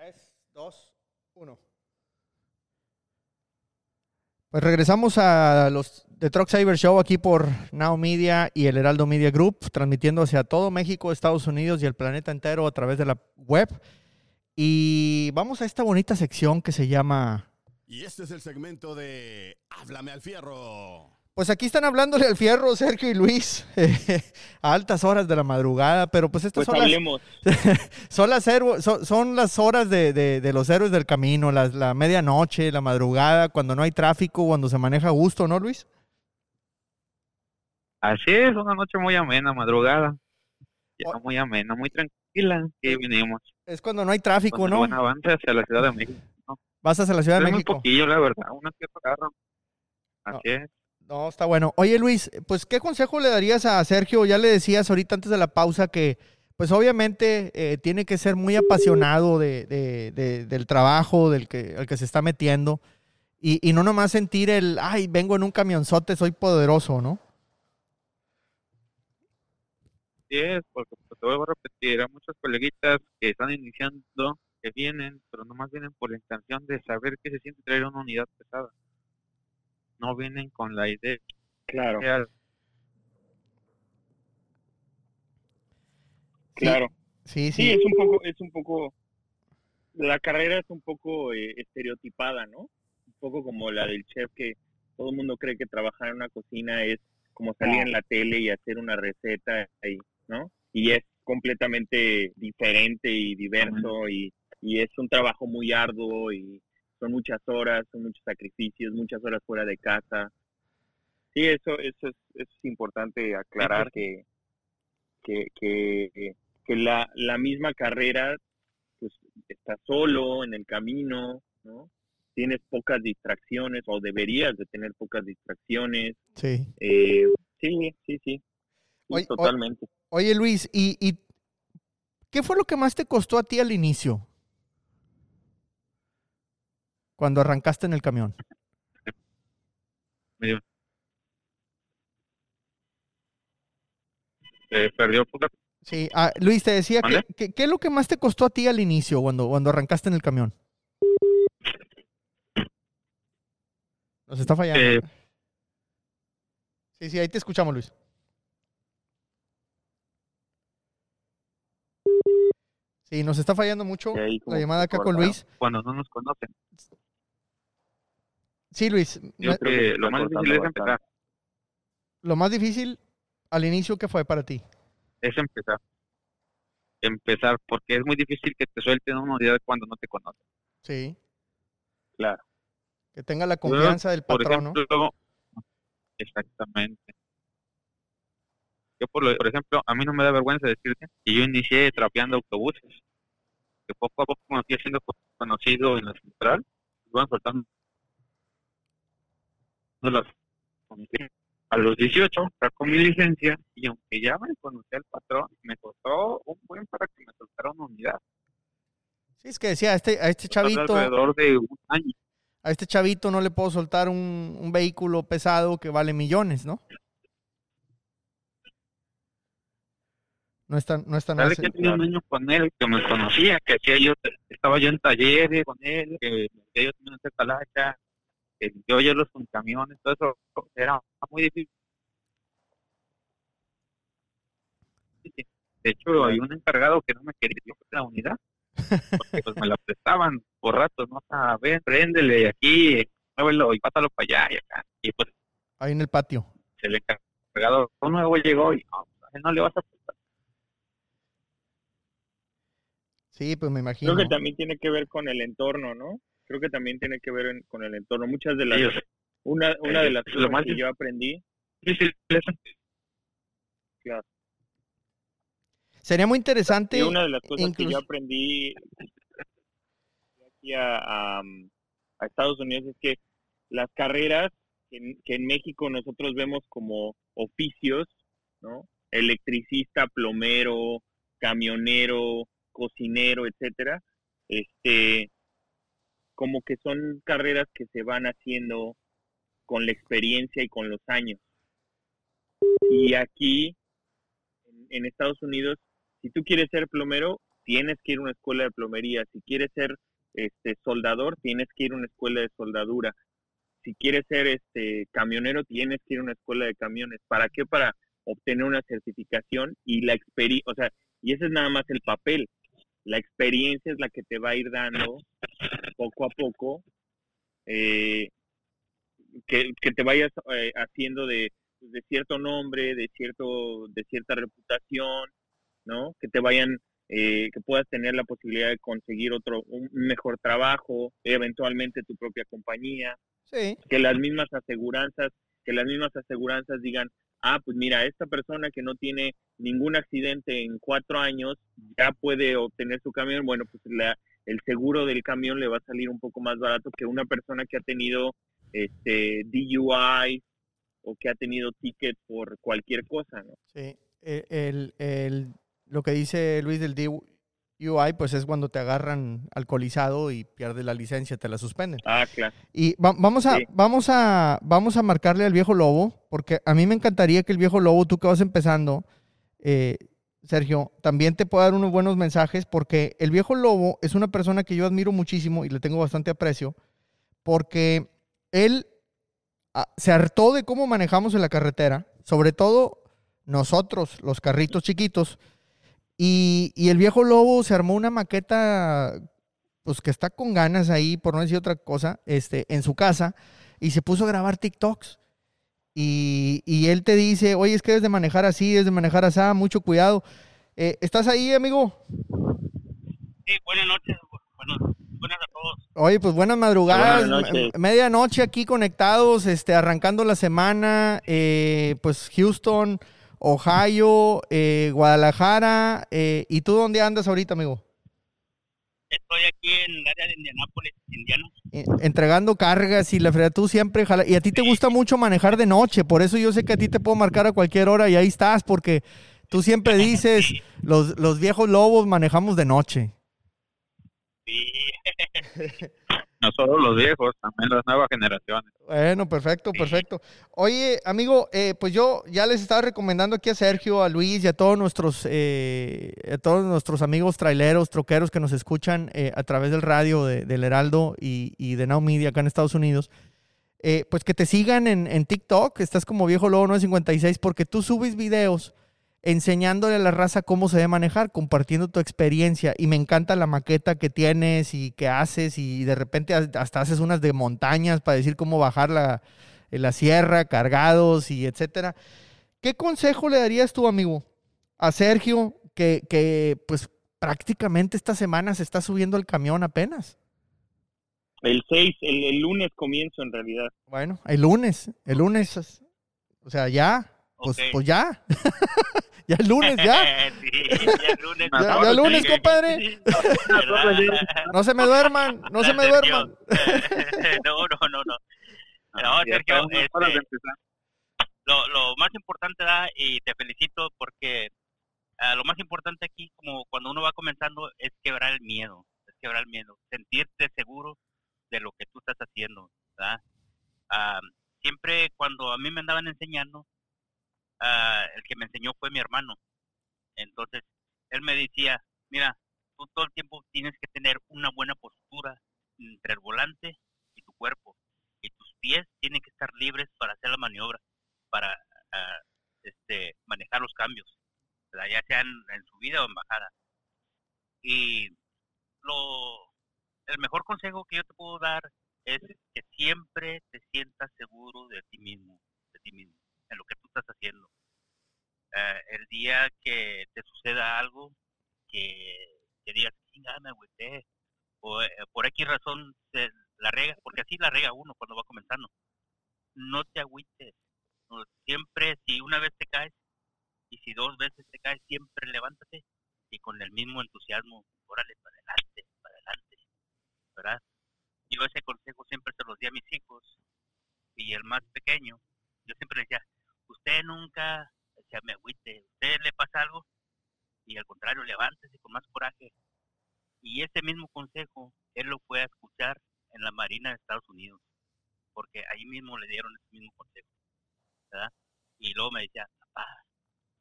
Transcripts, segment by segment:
3, 2, 1. Pues regresamos a los de Truck Cyber Show aquí por Now Media y el Heraldo Media Group, transmitiendo hacia todo México, Estados Unidos y el planeta entero a través de la web. Y vamos a esta bonita sección que se llama... Y este es el segmento de Háblame al Fierro. Pues aquí están hablándole al fierro Sergio y Luis a altas horas de la madrugada, pero pues estas pues son, las, son, las son, son, las horas de, de, de, los héroes del camino, las, la medianoche, la madrugada, cuando no hay tráfico, cuando se maneja a gusto, ¿no, Luis? Así es, una noche muy amena, madrugada. Ya muy amena, muy tranquila. Y vinimos. Es cuando no hay tráfico, Con ¿no? Buen avance hacia la Ciudad de México. ¿no? Vas hacia la Ciudad de Es México. Un poquillo, la verdad, una que. Así No. es. No, está bueno. Oye, Luis, pues, ¿qué consejo le darías a Sergio? Ya le decías ahorita antes de la pausa que, pues, obviamente eh, tiene que ser muy apasionado de, de- de- del trabajo del que, al que se está metiendo y, no nomás sentir el, ay, vengo en un camionzote, soy poderoso, ¿no? Así es, porque pues, te vuelvo a repetir, hay muchos coleguitas que están iniciando, que vienen, pero nomás vienen por la intención de saber qué se siente traer una unidad pesada. No vienen con la idea Claro, real. claro. Sí, Sí, sí. es un poco, es un poco, la carrera es un poco eh, estereotipada, ¿no? Un poco como la del chef que todo el mundo cree que trabajar en una cocina es como salir en la tele y hacer una receta, y, ¿no? Y es completamente diferente y diverso y, y es un trabajo muy arduo y son muchas horas, son muchos sacrificios, muchas horas fuera de casa. Sí, eso, eso es, eso es importante aclarar que, que, que, que la, la misma carrera, pues estás solo en el camino, ¿no? Tienes pocas distracciones o deberías de tener pocas distracciones. sí. Eh, sí, sí, sí. Oye, totalmente. Oye, Luis, ¿y, ¿y qué fue lo que más te costó a ti al inicio? Cuando arrancaste en el camión. eh, perdió Sí, ah, Luis, te decía, que, ¿qué es lo que más te costó a ti al inicio cuando, cuando arrancaste en el camión? Nos está fallando. Eh, Sí, sí, ahí te escuchamos, Luis. Sí, nos está fallando mucho la llamada acá con. Luis. cuando no nos conocen. Sí, Luis, Yo me- creo creo que que se lo más difícil es empezar. lo más difícil al inicio, ¿qué fue para ti? Es empezar. Empezar, porque es muy difícil que te suelten una unidad cuando no te conocen. Sí, Claro. que tenga la confianza del Por patrón, ¿no? ejemplo, exactamente. Yo, por, lo- por ejemplo, a mí no me da vergüenza decirte que yo inicié trapeando autobuses. Que poco a poco me fui haciendo conocido en la central. Iban soltando las a los 18 sacó mi licencia y aunque ya me conocía el patrón, me costó un buen para que me soltara una unidad. Sí, es que decía, a este, a este chavito, Alrededor de un año. a este chavito no le puedo soltar un, un vehículo pesado que vale millones, ¿no? No es tan, no es tan Dale que tenía un año con él, que me conocía, que hacía yo, estaba yo en talleres con él, que hacía yo también hacer calacha, que yo yo los con camiones, todo eso era muy difícil. De hecho, hay un encargado que no me quería yo la unidad, porque pues me la prestaban por ratos, ¿no? A ver, préndele aquí, muévelo y pásalo para allá y acá. Y pues Ahí en el patio. el encargado nuevo llegó y no, él no le vas a prestar. Sí, pues me imagino. Creo que también tiene que ver con el entorno, ¿no? Creo que también tiene que ver en- con el entorno. Muchas de las, una, una de las lo cosas más que yo aprendí, difícil es Sería muy interesante. y una de las cosas que yo aprendí aquí a, a, a Estados Unidos es que las carreras que en, que en México nosotros vemos como oficios, ¿no? Electricista, plomero, camionero, cocinero, etcétera, este, como que son carreras que se van haciendo con la experiencia y con los años. Y aquí, en, Estados Unidos, si tú quieres ser plomero, tienes que ir a una escuela de plomería. Si quieres ser este soldador, tienes que ir a una escuela de soldadura. Si quieres ser este camionero, tienes que ir a una escuela de camiones. ¿Para qué? Para obtener una certificación y la experiencia, o sea, y ese es nada más el papel. La experiencia es la que te va a ir dando poco a poco eh, que, que, te vayas eh, haciendo de, de, cierto nombre, de cierto, de cierta reputación, ¿no? Que te vayan, eh, que puedas tener la posibilidad de conseguir otro, un mejor trabajo, eventualmente tu propia compañía. Sí. Que las mismas aseguranzas, que las mismas aseguranzas digan, ah, pues mira, esta persona que no tiene ningún accidente en cuatro años ya puede obtener su camión, bueno, pues la, el seguro del camión le va a salir un poco más barato que una persona que ha tenido este DUI o que ha tenido ticket por cualquier cosa, ¿no? Sí, e, el, el, lo que dice Luis del DUI, pues es cuando te agarran alcoholizado y pierdes la licencia, te la suspenden. Ah, claro. Y va, vamos, a, sí. vamos, a, vamos a marcarle al viejo lobo, porque a mí me encantaría que el viejo lobo, tú que vas empezando, eh, Sergio, también te pueda dar unos buenos mensajes, porque el viejo lobo es una persona que yo admiro muchísimo y le tengo bastante aprecio, porque él ah, se hartó de cómo manejamos en la carretera, sobre todo nosotros, los carritos chiquitos, y, y, el viejo lobo se armó una maqueta, pues que está con ganas ahí, por no decir otra cosa, este, en su casa, y se puso a grabar TikToks. Y, y él te dice, oye, es que debes de manejar así, debes de manejar así, mucho cuidado. Eh, ¿Estás ahí, amigo? Sí, buenas noches, bueno, buenas a todos. Oye, pues buenas madrugadas, buenas medianoche aquí conectados, este, arrancando la semana, eh, pues Houston, Ohio, eh, Guadalajara, eh, ¿y tú dónde andas ahorita, amigo? Estoy aquí en el área de Indianápolis, Indiana. Eh, entregando cargas y la fregada, tú siempre jala. Y a ti te gusta mucho manejar de noche, por eso yo sé que a ti te puedo marcar a cualquier hora y ahí estás, porque tú siempre dices, sí. los, los viejos lobos manejamos de noche. Sí. no solo los viejos, también las nuevas generaciones. Bueno, perfecto, perfecto. Oye, amigo, eh, pues yo ya les estaba recomendando aquí a Sergio, a Luis y a todos nuestros, eh, a todos nuestros amigos traileros, troqueros que nos escuchan eh, a través del radio de, del Heraldo y, y, de Now Media acá en Estados Unidos. Eh, pues que te sigan en, en, TikTok, estás como viejo lobo 956, porque tú subes videos enseñándole a la raza cómo se debe manejar, compartiendo tu experiencia. Y me encanta la maqueta que tienes y que haces y de repente hasta haces unas de montañas para decir cómo bajar la, la sierra, cargados y etcétera. ¿Qué consejo le darías tú, amigo, a Sergio, que, que pues prácticamente esta semana se está subiendo el camión apenas? El 6, el, el lunes comienzo en realidad. Bueno, el lunes, el lunes, o sea, ya, pues, okay. pues ya. ya el lunes, ya. sí, ya el lunes. ya, ya el lunes, compadre. no se me duerman, no se me duerman. no, no, no, no. No, Sergio, este, lo, lo más importante da, y te felicito porque uh, lo más importante aquí, como cuando uno va comenzando, es quebrar el miedo, es quebrar el miedo, sentirte seguro de lo que tú estás haciendo, ¿verdad? Uh, siempre cuando a mí me andaban enseñando, uh, el que me enseñó fue mi hermano. Entonces, él me decía, mira, tú todo el tiempo tienes que tener una buena postura entre el volante y tu cuerpo. Y tus pies tienen que estar libres para hacer la maniobra, para uh, este, manejar los cambios, ya sean en subida o en bajada. Y lo, el mejor consejo que yo te puedo dar es que siempre te sientas seguro de ti mismo, de ti mismo, en lo que tú estás haciendo. Uh, el día que te suceda algo que, que digas, me agüité, o eh, por X razón se la rega, porque así la rega uno cuando va comenzando. No te agüites. No, siempre, si una vez te caes y si dos veces te caes, siempre levántate y con el mismo entusiasmo, órale, para adelante, para adelante, ¿verdad? Yo ese consejo siempre se los di a mis hijos y el más pequeño, yo siempre decía, usted nunca se me agüite, usted le pasa algo y al contrario, levántese con más coraje. Y ese mismo consejo, él lo fue a escuchar en la Marina de Estados Unidos, porque ahí mismo le dieron ese mismo consejo, ¿verdad? Y luego me decía, papá,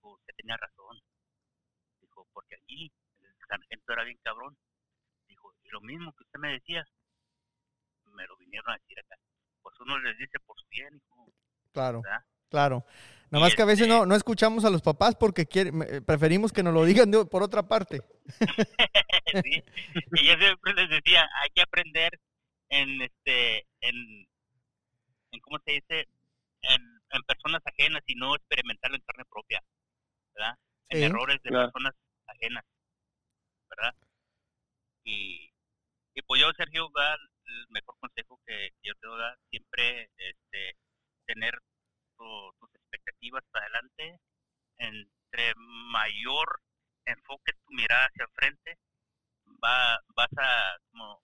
usted tenía razón. Dijo, porque allí, el sargento era bien cabrón. Dijo, y lo mismo que usted me decía, me lo vinieron a decir acá. Pues uno les dice por su bien, hijo. Claro, claro. Nada más que a veces no, no escuchamos a los papás porque preferimos que nos lo digan por otra parte. sí. Y yo siempre les decía, hay que aprender en este en, en cómo se dice en, en personas ajenas y no experimentarlo en carne propia, ¿verdad? En errores de personas ajenas, ¿verdad? Y, y pues yo, Sergio, el mejor consejo que, yo te doy, siempre este, tener tus expectativas para adelante, entre mayor enfoque tu mirada hacia el frente, va, vas a como,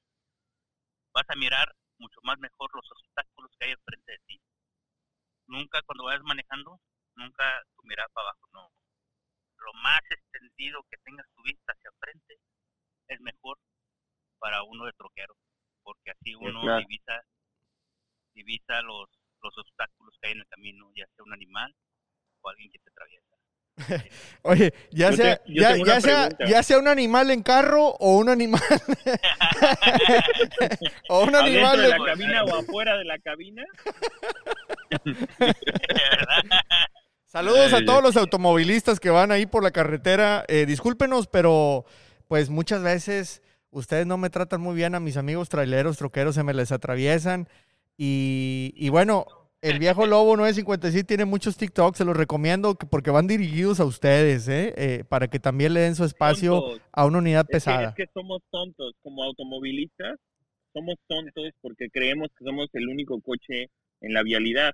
vas a mirar mucho más mejor los obstáculos que hay enfrente de ti. Nunca cuando vayas manejando, nunca tu mirada para abajo, no. Lo más extendido que tengas tu vista hacia el frente es mejor para uno de troquero, porque así uno divisa, divisa los, los obstáculos que hay en el camino, ya sea un animal o alguien que te atraviesa. Oye, ya sea, ya, ya, sea, ya sea un animal en carro o un animal. o un animal de la cabina o afuera de la cabina. Saludos a todos los automovilistas que van ahí por la carretera. Eh, discúlpenos, pero pues muchas veces ustedes no me tratan muy bien a mis amigos traileros, troqueros, se me les atraviesan. Y, y bueno, el viejo lobo 957 tiene muchos TikToks, se los recomiendo porque van dirigidos a ustedes, ¿eh? ¿eh? para que también le den su espacio a una unidad pesada. es que somos tontos, como automovilistas, somos tontos porque creemos que somos el único coche en la vialidad,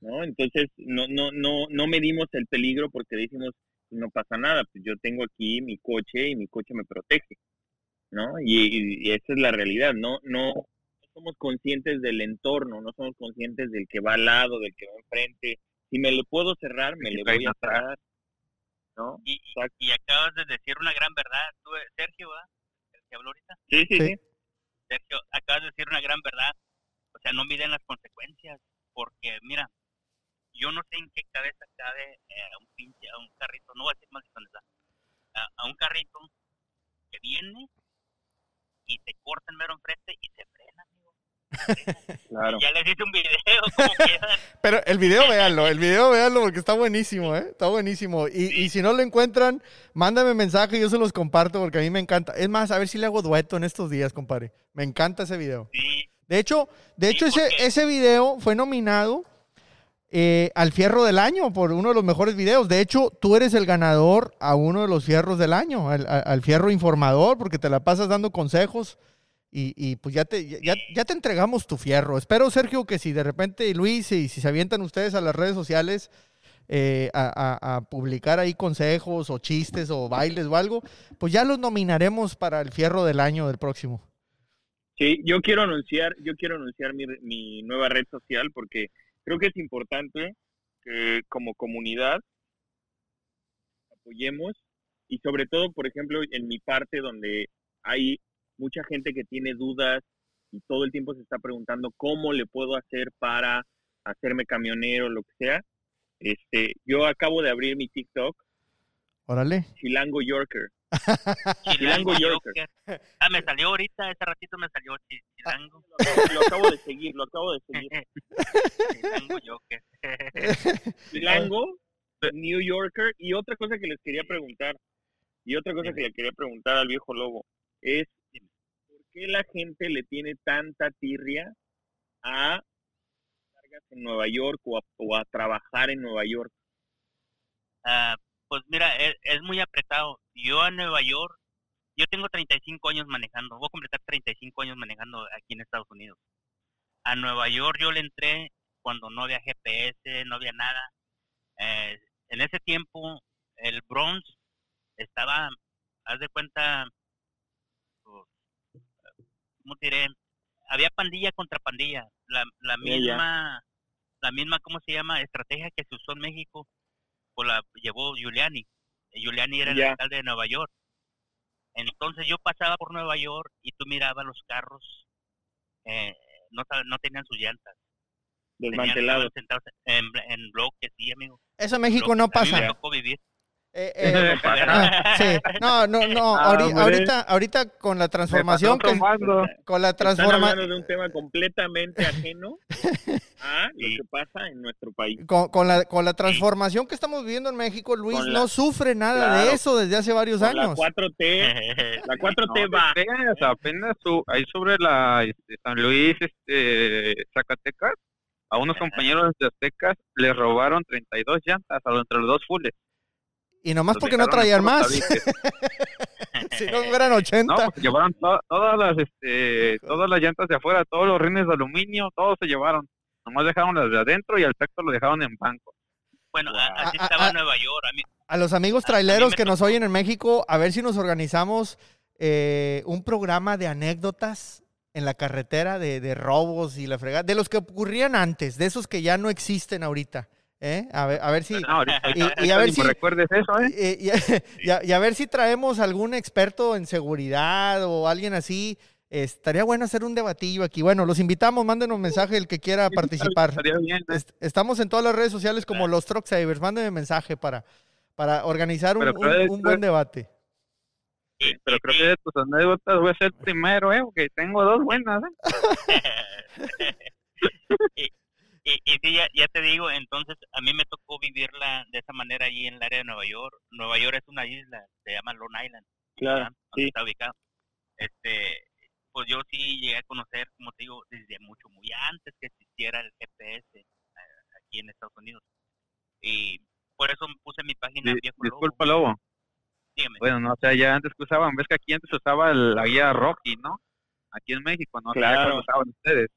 ¿no? Entonces no, no, no, no medimos el peligro porque decimos no pasa nada, pues yo tengo aquí mi coche y mi coche me protege, ¿no? Y, y esa es la realidad, no, no, somos conscientes del entorno, no somos conscientes del que va al lado, del que va enfrente. Si me le puedo cerrar, me le voy a cerrar. ¿no? Y, y, acabas de decir una gran verdad, tú, Sergio, ¿verdad? ¿Sergio habló ahorita? Sí, sí, sí, Sergio, acabas de decir una gran verdad. O sea, no miden las consecuencias, porque mira, yo no sé en qué cabeza cabe eh, un pinche, a un carrito, no voy a decir más de a, a un carrito que viene y te corta el mero enfrente y se frena. Claro. Ya les hice un video, como Pero el video véanlo, el video véanlo porque está buenísimo, ¿eh? Está buenísimo. Y, y, si no lo encuentran, mándame mensaje y yo se los comparto porque a mí me encanta. Es más, a ver si le hago dueto en estos días, compadre. Me encanta ese video. Sí. De hecho, de hecho ese, ese video fue nominado eh, al Fierro del Año por uno de los mejores videos. De hecho, tú eres el ganador a uno de los Fierros del Año, al, al Fierro Informador, porque te la pasas dando consejos y, pues ya te, ya, ya, te entregamos tu fierro. Espero, Sergio, que si de repente Luis y si se avientan ustedes a las redes sociales eh, a, publicar ahí consejos o chistes o bailes o algo, pues ya los nominaremos para el fierro del año del próximo. Sí, yo quiero anunciar, yo quiero anunciar mi, mi nueva red social porque creo que es importante que como comunidad apoyemos y sobre todo, por ejemplo, en mi parte donde hay mucha gente que tiene dudas y todo el tiempo se está preguntando cómo le puedo hacer para hacerme camionero, lo que sea. Este, yo acabo de abrir mi TikTok. Órale. Chilango Yorker. Chilango Yorker. Ah, me salió ahorita, ese ratito me salió Chilango. Lo, acabo de seguir, lo acabo de seguir. Chilango Yorker. Chilango, New Yorker. Y otra cosa que les quería preguntar, y otra cosa que le quería preguntar al viejo lobo, es qué la gente le tiene tanta tirria a cargas en Nueva York o a, trabajar en Nueva York? Ah, pues mira, es, es, muy apretado. Yo a Nueva York, yo tengo 35 años manejando, voy a completar 35 años manejando aquí en Estados Unidos. A Nueva York yo le entré cuando no había GPS, no había nada. Eh, en ese tiempo el Bronx estaba, haz de cuenta, ¿cómo diré? Había pandilla contra pandilla. La, la misma, la misma, ¿cómo se llama? Estrategia que se usó en México, pues la llevó Giuliani. Giuliani era el alcalde de Nueva York. Entonces yo pasaba por Nueva York y tú mirabas los carros, eh, no, no tenían sus llantas. Desmantelados. en, en bloques, sí, amigo. Eso en México no pasa. me tocó vivir. Eh, eh, ah, sí, no, no, no. Ah, ahorita, ahorita, con la transformación que con la transformación de un tema completamente ajeno a lo que pasa en nuestro país. Con, la, con la transformación que estamos viviendo en México, Luis no sufre nada de eso desde hace varios años. La 4T, la 4T va. apenas ahí sobre la este, San Luis, este, Zacatecas, a unos compañeros de Aztecas les robaron 32 llantas entre los dos fulles. Y nomás porque no traían más. si no eran 80. No, llevaron todas las este, todas las llantas de afuera, todos los rines de aluminio, todos se llevaron. Nomás dejaron las de adentro y el texto lo dejaron en banco. Bueno, así estaba Nueva York. A, los amigos traileros que nos oyen en México, a ver si nos organizamos eh, un programa de anécdotas en la carretera de, de robos y la fregada, de los que ocurrían antes, de esos que ya no existen ahorita. ¿Eh? A, ver, a ver si. y, a ver si. Recuerdes eso, ¿eh? Y, a, ver si traemos algún experto en seguridad o alguien así. Estaría bueno hacer un debatillo aquí. Bueno, los invitamos, mándenos un mensaje el que quiera participar. ¿eh? Estamos en todas las redes sociales como los Truck Savers. Mándenme un mensaje para, para organizar un, buen debate. pero creo que de tus anécdotas voy a ser primero, ¿eh? Porque tengo dos buenas, ¿eh? Y, y sí, ya, ya, te digo, entonces a mí me tocó vivirla de esa manera allí en el área de Nueva York. Nueva York es una isla, se llama Long Island. Claro, sí. Está ubicado. Este, pues yo sí llegué a conocer, como te digo, desde mucho, muy antes que existiera el GPS eh, aquí en Estados Unidos. Y por eso puse mi página Viejo Disculpa, Lobo. Dígame. Bueno, no, o sea, ya antes que usaban, ves que aquí antes usaba la guía Rocky, ¿no? Aquí en México, ¿no? Claro. usaban ustedes.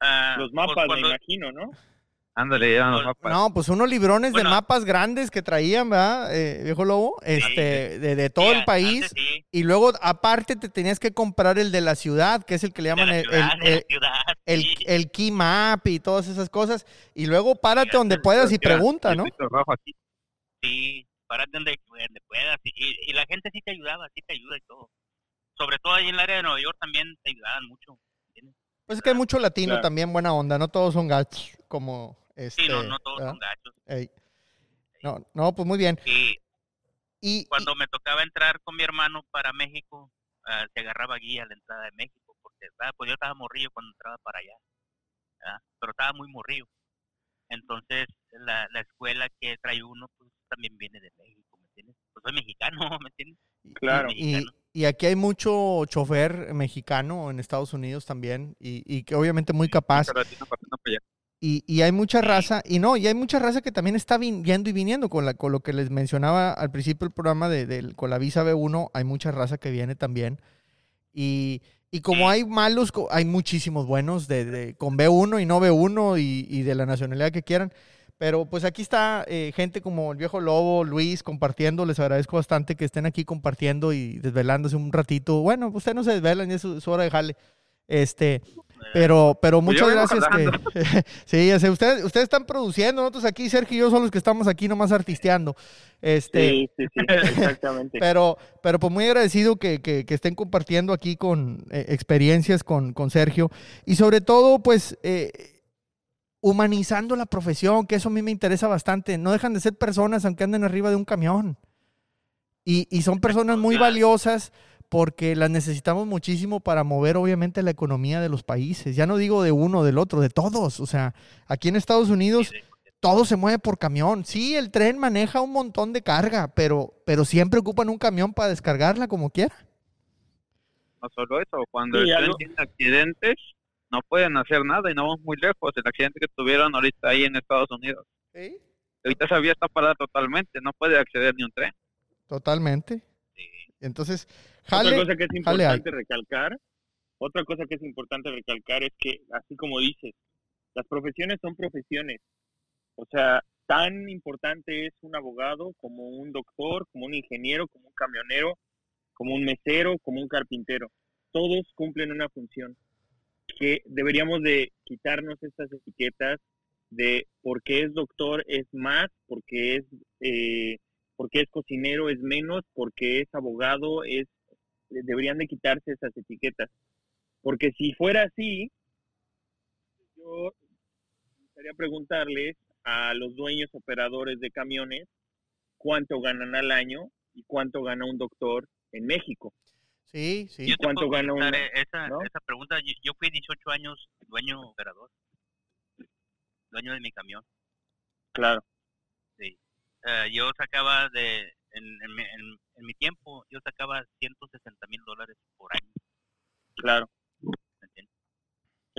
Ah, los pues, mapas, me imagino, ¿no? Ándale, ya los mapas. No, pues unos librones de mapas grandes que traían, ¿verdad, eh, viejo lobo? Este, de, de, todo el país. Y luego, aparte, te tenías que comprar el de la ciudad, que es el que le llaman el, el, el, key map y todas esas cosas. Y luego párate donde puedas y pregunta, ¿no? Sí, párate donde, puedas. Y, y, la gente sí te ayudaba, sí te ayuda y todo. Sobre todo ahí en el área de Nueva York también te ayudaban mucho. Pues es que hay mucho latino también, buena onda, no todos son gachos, como este. Sí, no, no todos son gachos. No, no, pues muy bien. Y, cuando me tocaba entrar con mi hermano para México, uh, se agarraba guía a la entrada de México, porque pues yo estaba morrillo cuando entraba para allá, pero estaba muy morrillo. Entonces, la, la escuela que trae uno, pues también viene de México, ¿me entiendes? Pues soy mexicano, ¿me entiendes? Claro. Y, y aquí hay mucho chofer mexicano en Estados Unidos también, y, que obviamente muy capaz. Y, y, hay mucha raza, y no, y hay mucha raza que también está yendo y viniendo con, la, con lo que les mencionaba al principio del programa de, con la visa B1, hay mucha raza que viene también. Y, y como hay malos, hay muchísimos buenos de, de, con B1 y no B1 y, y de la nacionalidad que quieran. Pero pues aquí está eh, gente como el viejo Lobo, Luis, compartiendo. Les agradezco bastante que estén aquí compartiendo y desvelándose un ratito. Bueno, ustedes no se desvelan, es su, hora de jale. Este, pero, pero pues muchas gracias. Que, sí, ya sé, ustedes, ustedes están produciendo, nosotros aquí, Sergio y yo somos los que estamos aquí nomás artisteando. Este, sí, sí, sí, exactamente. pero, pero pues muy agradecido que, que, que estén compartiendo aquí con eh, experiencias con, con Sergio. Y sobre todo, pues, eh, humanizando la profesión, que eso a mí me interesa bastante. No dejan de ser personas aunque anden arriba de un camión. Y, son personas muy valiosas porque las necesitamos muchísimo para mover obviamente la economía de los países. Ya no digo de uno, del otro, de todos. O sea, aquí en Estados Unidos todo se mueve por camión. Sí, el tren maneja un montón de carga, pero, pero siempre ocupan un camión para descargarla como quiera. No solo eso, cuando el tren tiene accidentes, no pueden hacer nada y no vamos muy lejos. El accidente que tuvieron ahorita ahí en Estados Unidos. ¿Sí? Ahorita esa vía está parada totalmente, no puede acceder ni un tren. Totalmente. Sí. Entonces, otra cosa que es importante recalcar, otra cosa que es importante recalcar es que, así como dices, las profesiones son profesiones. O sea, tan importante es un abogado como un doctor, como un ingeniero, como un camionero, como un mesero, como un carpintero. Todos cumplen una función que deberíamos de quitarnos estas etiquetas de por qué es doctor es más, porque es, eh, porque es cocinero es menos, porque es abogado es, deberían de quitarse esas etiquetas. Porque si fuera así, yo gustaría preguntarles a los dueños operadores de camiones cuánto ganan al año y cuánto gana un doctor en México. Sí, sí. Yo ¿Cuánto gana contestar uno? e- esa, ¿No? esa pregunta. Yo, yo fui 18 años dueño operador. Dueño de mi camión. Claro. Eh, yo sacaba de, en, en, mi- en- en mi tiempo, yo sacaba 160 mil dólares por año. Claro.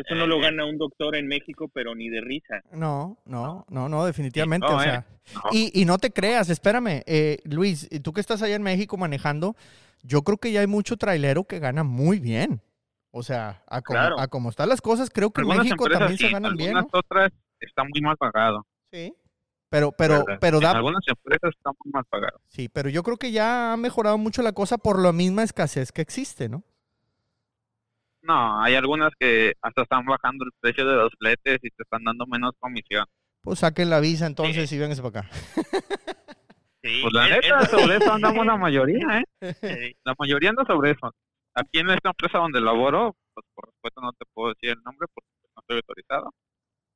Eso no lo gana un doctor en México, pero ni de risa. No, no, no, no, definitivamente. no, o eh, sea, no. y, y no te creas, espérame, eh, Luis, tú que estás allá en México manejando, yo creo que ya hay mucho trailero que gana muy bien. O sea, a como, Claro. a como están las cosas, creo que en México también se ganan bien. algunas ¿no? otras está muy mal pagado. Sí. Pero, pero, pero En da, algunas empresas está muy mal pagado. sí, pero yo creo que ya ha mejorado mucho la cosa por la misma escasez que existe, ¿no? No, hay algunas que hasta están bajando el precio de los fletes y te están dando menos comisión. Pues saquen la visa entonces y vénganse para acá. Sí, Pues la neta, es- sobre eso andamos la mayoría, ¿eh? sí, La mayoría anda sobre eso. Aquí en esta empresa donde laboro, pues por respeto no te puedo decir el nombre porque pues, no estoy autorizado.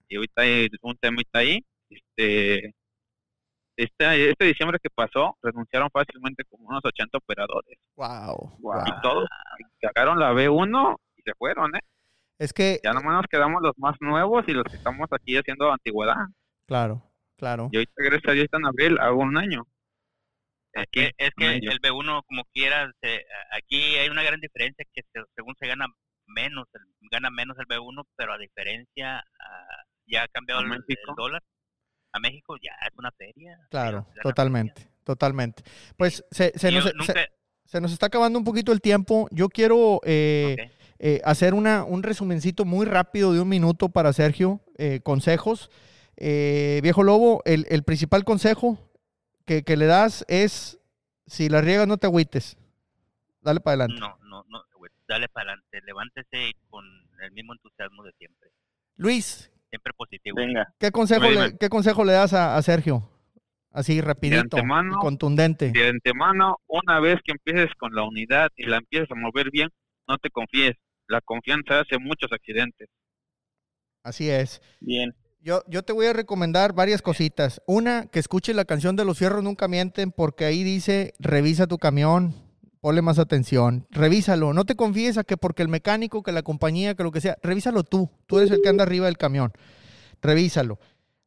Y ahorita hay un temita ahí. Este, este, este diciembre que pasó, renunciaron fácilmente como unos 80 operadores. Wow. Y todos sacaron la B1 y se fueron, ¿eh? Es que, Ya nomás nos quedamos los más nuevos y los que estamos aquí haciendo antigüedad. claro, claro. Y ahorita, gracias a Dios, está en abril, hago un año. Aquí, es, es que un año. el B1, como quiera, se- aquí hay una gran diferencia que se- según se gana menos, el- gana menos el B1, pero a diferencia, ah, ya ha cambiado ¿A el, el México? dólar. A México ya es una feria. Claro, totalmente, totalmente. Pues se, se nos, Yo se- nunca- se nos está acabando un poquito el tiempo. Yo quiero eh. Eh, hacer una, un resumencito muy rápido de un minuto para Sergio. eh, consejos. Eh, viejo Lobo, el, el principal consejo que, que le das es, si la riegas no te agüites. Dale para adelante. No, no, no, dale para adelante, levántese con el mismo entusiasmo de siempre, Luis, siempre positivo. Venga. ¿qué consejo, le, ¿qué consejo le das a, a Sergio? Así rapidito, antemano, y contundente. de antemano, una vez que empieces con la unidad y la empieces a mover bien, no te confíes. La confianza hace muchos accidentes. Así es. Bien. Yo, yo te voy a recomendar varias cositas. Una, que escuches la canción de Los Fierros Nunca Mienten, porque ahí dice, revisa tu camión, ponle más atención, revísalo. No te confíes a que porque el mecánico, que la compañía, que lo que sea, revísalo tú. Tú eres el que anda arriba del camión. Revísalo,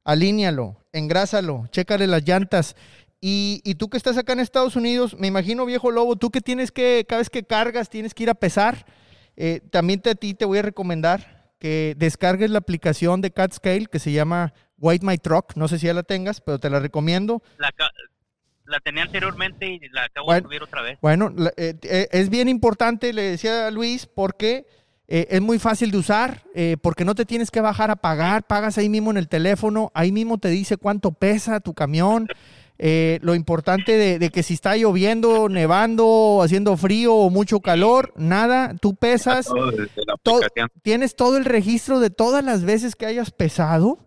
alíñalo, engrásalo, chécale las llantas. Y, y tú que estás acá en Estados Unidos, me imagino, viejo lobo, tú que tienes que, cada vez que cargas, tienes que ir a pesar. eh, también te, a ti te voy a recomendar que descargues la aplicación de CatScale que se llama White My Truck. No sé si ya la tengas, pero te la recomiendo. La, tenía anteriormente y la acabo Bueno. de subir otra vez. Bueno, eh, eh, es bien importante, le decía a Luis, porque eh, es muy fácil de usar, eh, porque no te tienes que bajar a pagar, pagas ahí mismo en el teléfono, ahí mismo te dice cuánto pesa tu camión. Eh, lo importante de, de que si está lloviendo, nevando, haciendo frío o mucho calor, nada, tú pesas, Todo todo- tienes todo el registro de todas las veces que hayas pesado.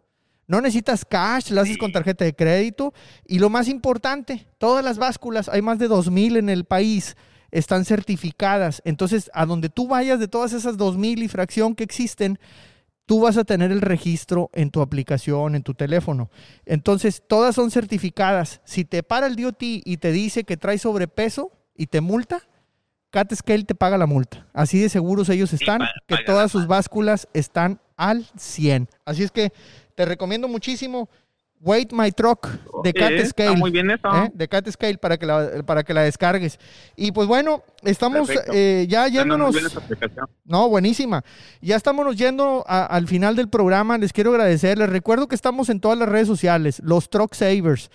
No necesitas cash, lo haces con tarjeta de crédito. Y lo más importante, todas las básculas, hay más de 2.000 en el país, están certificadas. Entonces, a donde tú vayas de todas esas 2.000 y fracción que existen, tú vas a tener el registro en tu aplicación, en tu teléfono. Entonces, todas son certificadas. Si te para el DOT y te dice que trae sobrepeso y te multa, CatScale te paga la multa. Así de seguros ellos están, que todas sus básculas están al 100. Así es que te recomiendo muchísimo Wait My Truck de Sí, CatScale. está muy bien eso. ¿eh? De CatScale para que, la, para que la descargues. Y pues bueno, estamos eh, ya yéndonos. No, buenísima. Ya estamos yendo a- al final del programa. Les quiero agradecer. Les recuerdo que estamos en todas las redes sociales, los Truck Savers.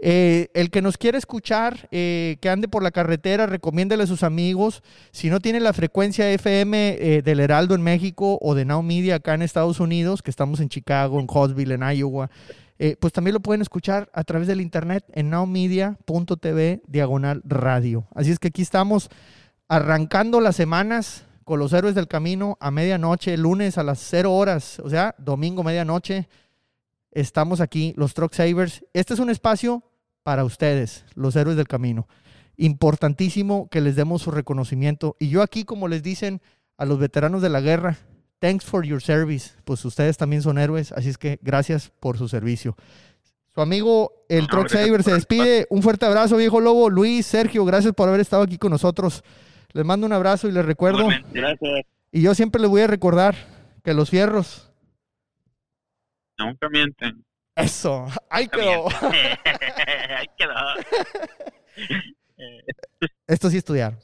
Eh, el que nos quiera escuchar, eh, que ande por la carretera, recomiéndale a sus amigos. Si no tiene la frecuencia FM eh, del Heraldo en México o de Now Media acá en Estados Unidos, que estamos en Chicago, en Huntsville, en Iowa, eh, pues también lo pueden escuchar a través del internet en nowmedia.tv diagonal radio. Así es que aquí estamos arrancando las semanas con los héroes del camino a medianoche, lunes a las 0 horas, o sea, domingo medianoche. Estamos aquí, los Truck Savers. Este es un espacio para ustedes, los héroes del camino. Importantísimo que les demos su reconocimiento. Y yo aquí, como les dicen a los veteranos de la guerra, thanks for your service. Pues ustedes también son héroes, así es que gracias por su servicio. Su amigo, el Truck Saber, se despide. Un fuerte abrazo, viejo lobo. Luis, Sergio, gracias por haber estado aquí con nosotros. Les mando un abrazo y les recuerdo. Gracias. Y yo siempre les voy a recordar que los fierros. Nunca mienten. Eso. Ahí quedó. Ahí quedó. Esto sí estudiaron.